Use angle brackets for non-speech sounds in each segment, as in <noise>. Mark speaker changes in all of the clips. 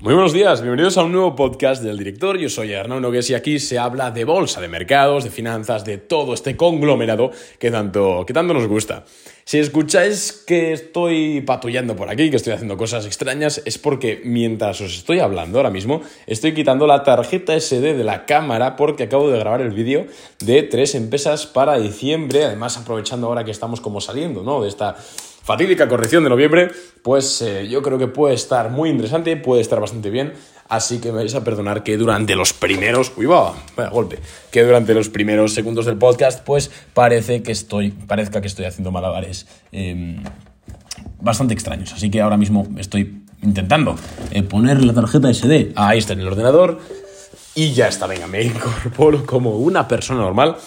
Speaker 1: Muy buenos días, bienvenidos a un nuevo podcast del director. Yo soy Arnaud Nogues y aquí se habla de bolsa, de mercados, de finanzas, de todo este conglomerado que tanto, que tanto nos gusta. Si escucháis que estoy patullando por aquí, que estoy haciendo cosas extrañas, es porque mientras os estoy hablando ahora mismo, estoy quitando la tarjeta SD de la cámara porque acabo de grabar el vídeo de tres empresas para diciembre, además aprovechando ahora que estamos como saliendo, ¿no? De esta fatídica corrección de noviembre, pues eh, yo creo que puede estar muy interesante, puede estar bastante bien, así que me vais a perdonar que durante los primeros, uy va, vaya golpe, que durante los primeros segundos del podcast, pues parece que estoy, parezca que estoy haciendo malabares em, bastante extraños, así que ahora mismo estoy intentando eh, poner la tarjeta SD, ahí está en el ordenador, y ya está, venga, me incorporo como una persona normal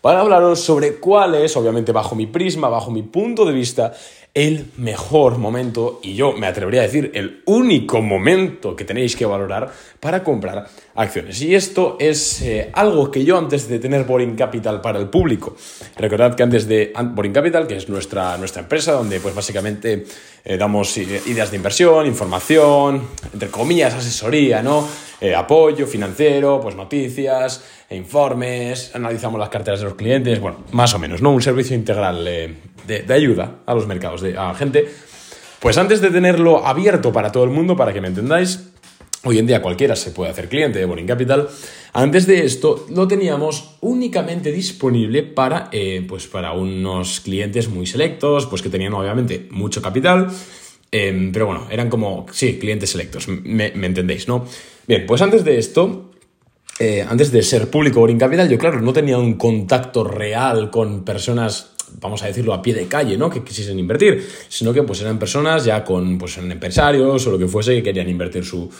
Speaker 1: para hablaros sobre cuál es, obviamente bajo mi prisma, bajo mi punto de vista, el mejor momento y yo me atrevería a decir el único momento que tenéis que valorar para comprar acciones. Y esto es eh, algo que yo antes de tener Boring Capital para el público, recordad que antes de Boring Capital, que es nuestra, nuestra empresa, donde pues básicamente eh, damos ideas de inversión, información, entre comillas, asesoría, ¿no? Eh, apoyo financiero, pues noticias, informes, analizamos las carteras de los clientes, bueno, más o menos, ¿no? Un servicio integral de, ayuda a los mercados, de, a la gente. Pues antes de tenerlo abierto para todo el mundo, para que me entendáis, hoy en día cualquiera se puede hacer cliente de Boring Capital. Antes de esto lo teníamos únicamente disponible para, eh, pues para unos clientes muy selectos, pues que tenían obviamente mucho capital. Em, pero bueno, eran como, sí, clientes selectos, me entendéis, ¿no? Bien, pues antes de esto, eh, antes de ser público Boring Capital, yo claro, no tenía un contacto real con personas vamos a decirlo, a pie de calle, ¿no? Que quisiesen invertir, sino que pues eran personas ya con, pues empresarios o lo que fuese que querían invertir su,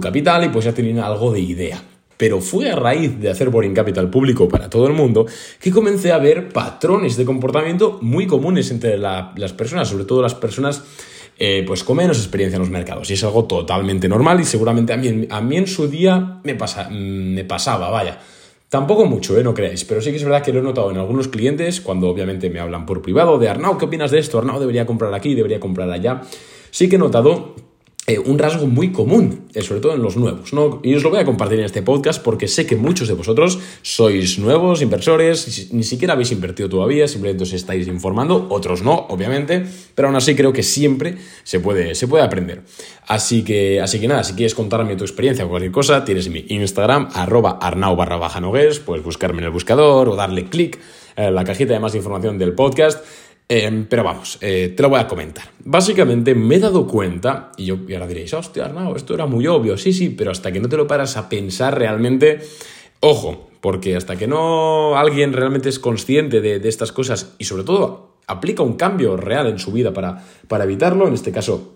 Speaker 1: capital y pues ya tenían algo de idea. Pero fue a raíz de hacer Boring Capital público para todo el mundo que comencé a ver patrones de comportamiento muy comunes entre las personas, sobre todo las personas eh, pues con menos experiencia en los mercados. Y es algo totalmente normal y seguramente a mí, a mí en su día me, pasa, me pasaba, vaya. Tampoco mucho, ¿eh? no creáis, pero sí que es verdad que lo he notado en algunos clientes cuando obviamente me hablan por privado de Arnau, ¿qué opinas de esto? Arnau debería comprar aquí, debería comprar allá. Sí que he notado eh, un rasgo muy común, eh, sobre todo en los nuevos. ¿no? Y os lo voy a compartir en este podcast porque sé que muchos de vosotros sois nuevos inversores, ni siquiera habéis invertido todavía, simplemente os estáis informando, otros no, obviamente, pero aún así creo que siempre se puede, se puede aprender. Así que, así que nada, si quieres contarme tu experiencia o cualquier cosa, tienes mi Instagram, arroba arnau barra baja nogues, puedes buscarme en el buscador o darle clic en la cajita de más información del podcast. Em, pero vamos, eh, te lo voy a comentar. Básicamente me he dado cuenta, y, yo, ahora diréis, hostia, no, esto era muy obvio, sí, sí, pero hasta que no te lo paras a pensar realmente, ojo, porque hasta que no alguien realmente es consciente de, estas cosas y sobre todo aplica un cambio real en su vida para, para evitarlo, en este caso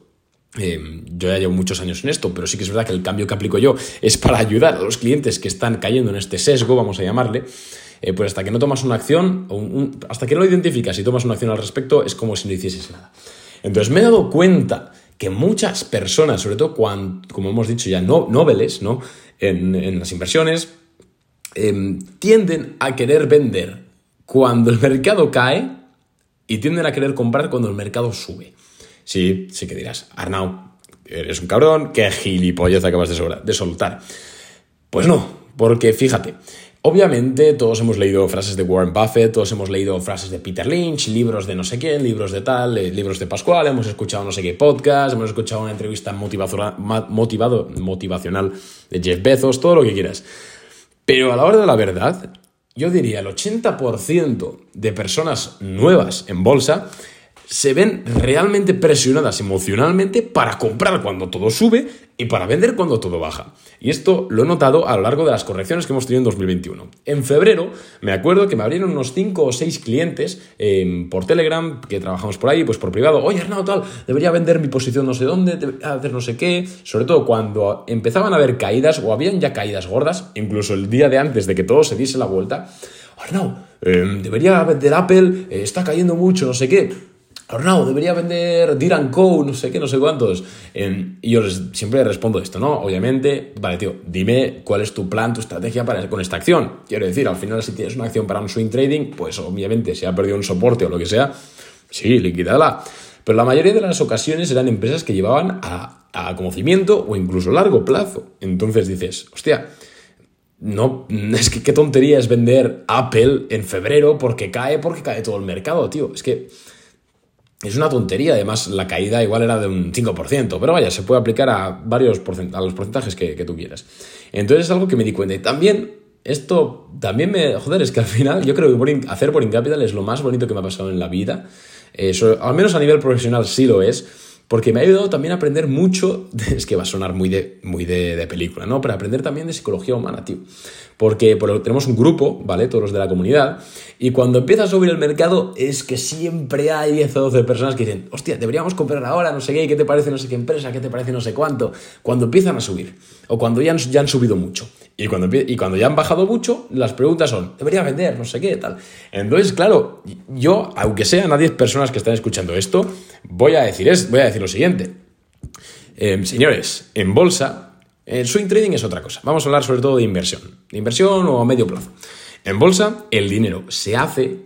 Speaker 1: em, yo ya llevo muchos años en esto, pero sí que es verdad que el cambio que aplico yo es para ayudar a los clientes que están cayendo en este sesgo, vamos a llamarle. Eh, pues hasta que no tomas una acción, hasta que no lo identificas y tomas una acción al respecto, es como si no hicieses nada. Entonces me he dado cuenta que muchas personas, sobre todo cuando, como hemos dicho ya, no, noveles, ¿no? En, las inversiones, em, tienden a querer vender cuando el mercado cae y tienden a querer comprar cuando el mercado sube. Sí, sí que dirás, Arnau, eres un cabrón, qué gilipollas acabas de, de soltar. Pues no, porque fíjate, Obviamente todos hemos leído frases de Warren Buffett, todos hemos leído frases de Peter Lynch, libros de no sé quién, libros de tal, eh, libros de Pascual, hemos escuchado no sé qué podcast, hemos escuchado una entrevista motivado, motivacional de Jeff Bezos, todo lo que quieras. Pero a la hora de la verdad, yo diría el 80% de personas nuevas en bolsa se ven realmente presionadas emocionalmente para comprar cuando todo sube y para vender cuando todo baja. Y esto lo he notado a lo largo de las correcciones que hemos tenido en 2021. En febrero me acuerdo que me abrieron unos 5 o 6 clientes em, por Telegram, que trabajamos por ahí, pues por privado. Oye, Arnau, tal, debería vender mi posición no sé dónde, debería hacer no sé qué. Sobre todo cuando empezaban a haber caídas o habían ya caídas gordas, incluso el día de antes de que todo se diese la vuelta. Arnau, em, debería vender Apple, eh, está cayendo mucho, no sé qué Arnau, debería vender Diran Co, no sé qué, no sé cuántos. y yo les, siempre respondo esto, ¿no? Obviamente, vale, tío, dime cuál es tu plan, tu estrategia para, con esta acción. Quiero decir, al final, si tienes una acción para un swing trading, pues obviamente, si ha perdido un soporte o lo que sea, sí, liquidala. Pero la mayoría de las ocasiones eran empresas que llevaban a, a conocimiento o incluso largo plazo. Entonces dices, hostia, no, <laughs> es que qué tontería es vender Apple en febrero porque cae, porque cae todo el mercado, tío. Es que es una tontería, además la caída igual era de un 5%, pero vaya, se puede aplicar a varios a los porcentajes que, que, tú quieras. Entonces es algo que me di cuenta. Y también, esto también me... Joder, es que al final yo creo que hacer Boring Capital es lo más bonito que me ha pasado en la vida. Eso, al menos a nivel profesional sí lo es porque me ha ayudado también a aprender mucho, <laughs> es que va a sonar muy de, muy de, de película, ¿no? Pero aprender también de psicología humana, tío. Porque, tenemos un grupo, ¿vale? Todos los de la comunidad, y cuando empieza a subir el mercado es que siempre hay 10 o 12 personas que dicen, hostia, deberíamos comprar ahora, no sé qué, ¿qué te parece no sé qué empresa? ¿Qué te parece no sé cuánto? Cuando empiezan a subir, o cuando ya ya han subido mucho. Y cuando, y cuando ya han bajado mucho, las preguntas son, debería vender, no sé qué, tal. Entonces, claro, yo, aunque sean a 10 personas que están escuchando esto, voy a decir, es, voy a decir lo siguiente. Em, señores, en bolsa, el swing trading es otra cosa. Vamos a hablar sobre todo de inversión. De inversión o a medio plazo. En bolsa, el dinero se hace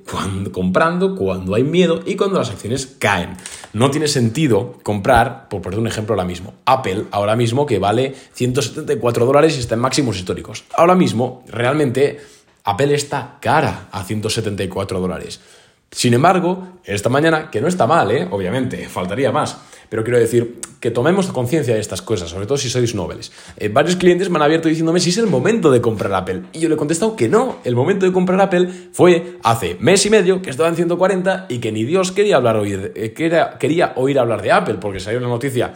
Speaker 1: comprando cuando hay miedo y cuando las acciones caen. No tiene sentido comprar, por poner un ejemplo ahora mismo, Apple ahora mismo que vale 174 dólares y está en máximos históricos. Ahora mismo, realmente, Apple está cara a 174 dólares. Sin embargo, esta mañana, que no está mal, ¿eh? obviamente, faltaría más, pero quiero decir que tomemos conciencia de estas cosas, sobre todo si sois nobles. Eh, varios clientes me han abierto diciéndome si es el momento de comprar Apple. Y yo le he contestado que no, el momento de comprar Apple fue hace mes y medio, que estaba en 140 y que ni Dios quería, hablar, oír, eh, quería, quería oír hablar de Apple, porque salió una noticia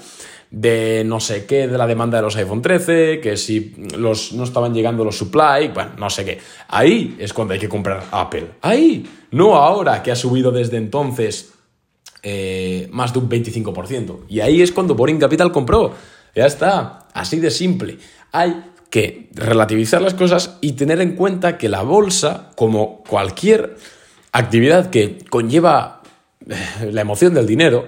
Speaker 1: de no sé qué, de la demanda de los iPhone 13, que si los, no estaban llegando los supply, bueno, no sé qué. Ahí es cuando hay que comprar Apple. Ahí, no ahora que ha subido desde entonces eh, más de un 25%. Y ahí es cuando Boring Capital compró. Ya está, así de simple. Hay que relativizar las cosas y tener en cuenta que la bolsa, como cualquier actividad que conlleva eh, la emoción del dinero,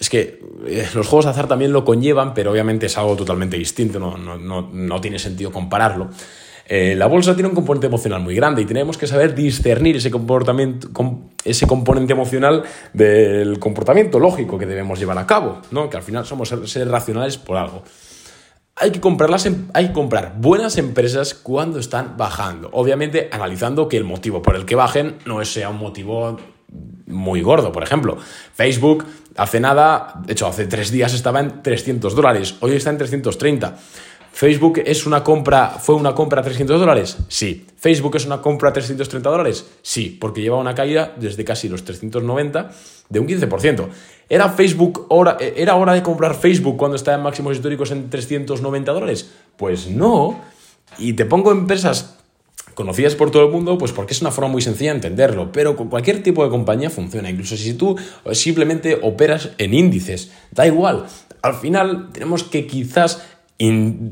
Speaker 1: es que eh, los juegos de azar también lo conllevan, pero obviamente es algo totalmente distinto, no, no, tiene sentido compararlo. La bolsa tiene un componente emocional muy grande y tenemos que saber discernir ese, comportamiento, ese componente emocional del comportamiento lógico que debemos llevar a cabo, ¿no? que al final somos seres racionales por algo. Hay que, comprarlas hay que comprar buenas empresas cuando están bajando. Obviamente analizando que el motivo por el que bajen no sea un motivo muy gordo. Por ejemplo, Facebook hace nada, de hecho hace tres días estaba en 300 dólares, hoy está en 330. Facebook es una compra, fue una compra a 300 dólares, sí. Facebook es una compra a 330 dólares, sí, porque lleva una caída desde casi los 390 de un 15%. ¿Era, Facebook hora, ¿Era hora de comprar Facebook cuando está en máximos históricos en 390 dólares? Pues no. Y te pongo empresas conocidas por todo el mundo, pues porque es una forma muy sencilla de entenderlo, pero con cualquier tipo de compañía funciona, incluso si tú simplemente operas en índices, da igual. Al final tenemos que quizás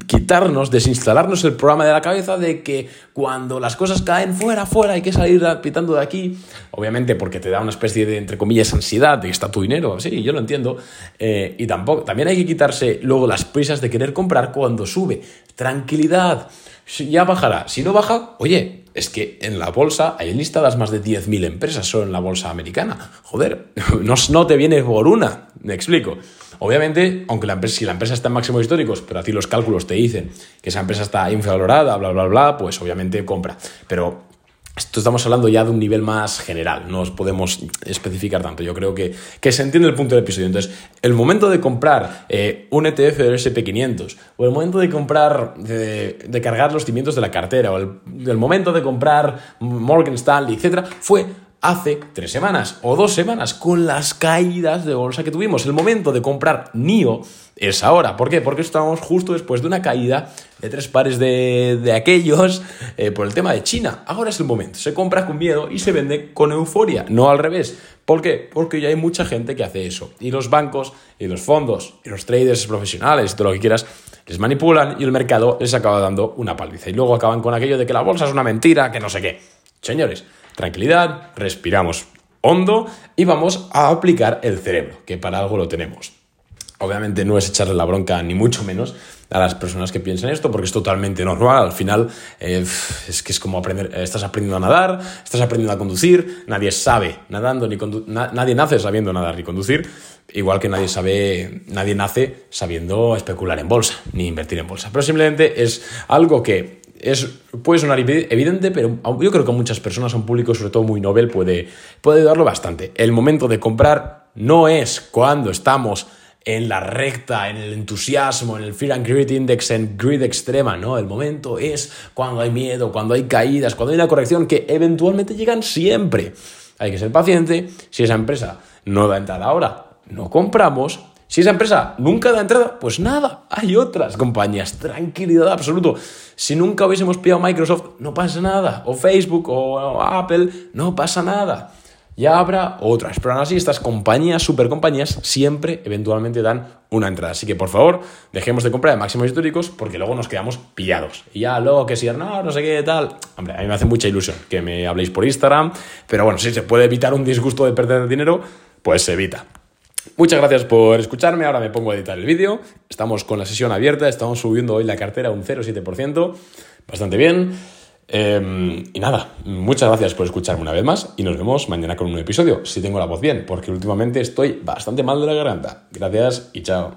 Speaker 1: quitarnos, desinstalarnos el programa de la cabeza de que cuando las cosas caen fuera, fuera, hay que salir pitando de aquí, obviamente porque te da una especie de, entre comillas, ansiedad de que está tu dinero, sí, yo lo entiendo, eh, y tampoco, también hay que quitarse luego las prisas de querer comprar cuando sube, tranquilidad, ya bajará. Si no baja, oye, es que en la bolsa hay listadas más de 10.000 empresas solo en la bolsa americana. Joder, <laughs> no, te viene por una, me explico. Obviamente, aunque la empresa, si la empresa está en máximos históricos, pero a los cálculos te dicen que esa empresa está infravalorada, bla, bla, bla, pues obviamente compra. Pero esto estamos hablando ya de un nivel más general, no os podemos especificar tanto. Yo creo que, que se entiende el punto del episodio. Entonces, el momento de comprar eh, un ETF del SP500, o el momento de comprar, de, cargar los cimientos de la cartera, o el, momento de comprar Morgan Stanley, etc., fue hace tres semanas o dos semanas con las caídas de bolsa que tuvimos. El momento de comprar NIO es ahora. ¿Por qué? Porque estamos justo después de una caída de tres pares de, aquellos eh, por el tema de China. Ahora es el momento. Se compra con miedo y se vende con euforia, no al revés. ¿Por qué? Porque ya hay mucha gente que hace eso. Y los bancos, y los fondos, y los traders profesionales, todo lo que quieras, les manipulan y el mercado les acaba dando una paliza. Y luego acaban con aquello de que la bolsa es una mentira, que no sé qué. Señores, Tranquilidad, respiramos hondo y vamos a aplicar el cerebro, que para algo lo tenemos. Obviamente no es echarle la bronca, ni mucho menos, a las personas que piensan esto, porque es totalmente normal. Al final, eh, es que es como aprender, estás aprendiendo a nadar, estás aprendiendo a conducir, nadie sabe nadando, ni nadie nace sabiendo nadar ni conducir, igual que nadie sabe, nadie nace sabiendo especular en bolsa, ni invertir en bolsa. Pero simplemente es algo que es, puede sonar evidente, pero yo creo que muchas personas, un público sobre todo muy novel, puede, puede ayudarlo bastante. El momento de comprar no es cuando estamos en la recta, en el entusiasmo, en el Fear and Greed Index, en greed extrema, ¿no? El momento es cuando hay miedo, cuando hay caídas, cuando hay una corrección que eventualmente llegan siempre. Hay que ser paciente. Si esa empresa no da entrada ahora, no compramos. Si esa empresa nunca da entrada, pues nada, hay otras compañías. Tranquilidad absoluto. Si nunca hubiésemos pillado Microsoft, no pasa nada. O Facebook o Apple, no pasa nada ya habrá otras. Pero aún así, estas compañías, super compañías, siempre eventualmente dan una entrada. Así que por favor, dejemos de comprar de máximos históricos porque luego nos quedamos pillados. Y ya luego que si no, no sé qué tal. Hombre, a mí me hace mucha ilusión que me habléis por Instagram. Pero bueno, si se puede evitar un disgusto de perder dinero, pues se evita. Muchas gracias por escucharme. Ahora me pongo a editar el vídeo. Estamos con la sesión abierta. Estamos subiendo hoy la cartera un 0,7%. Bastante bien. Em, y nada, muchas gracias por escucharme una vez más y nos vemos mañana con un nuevo episodio, si tengo la voz bien, porque últimamente estoy bastante mal de la garganta. Gracias y chao.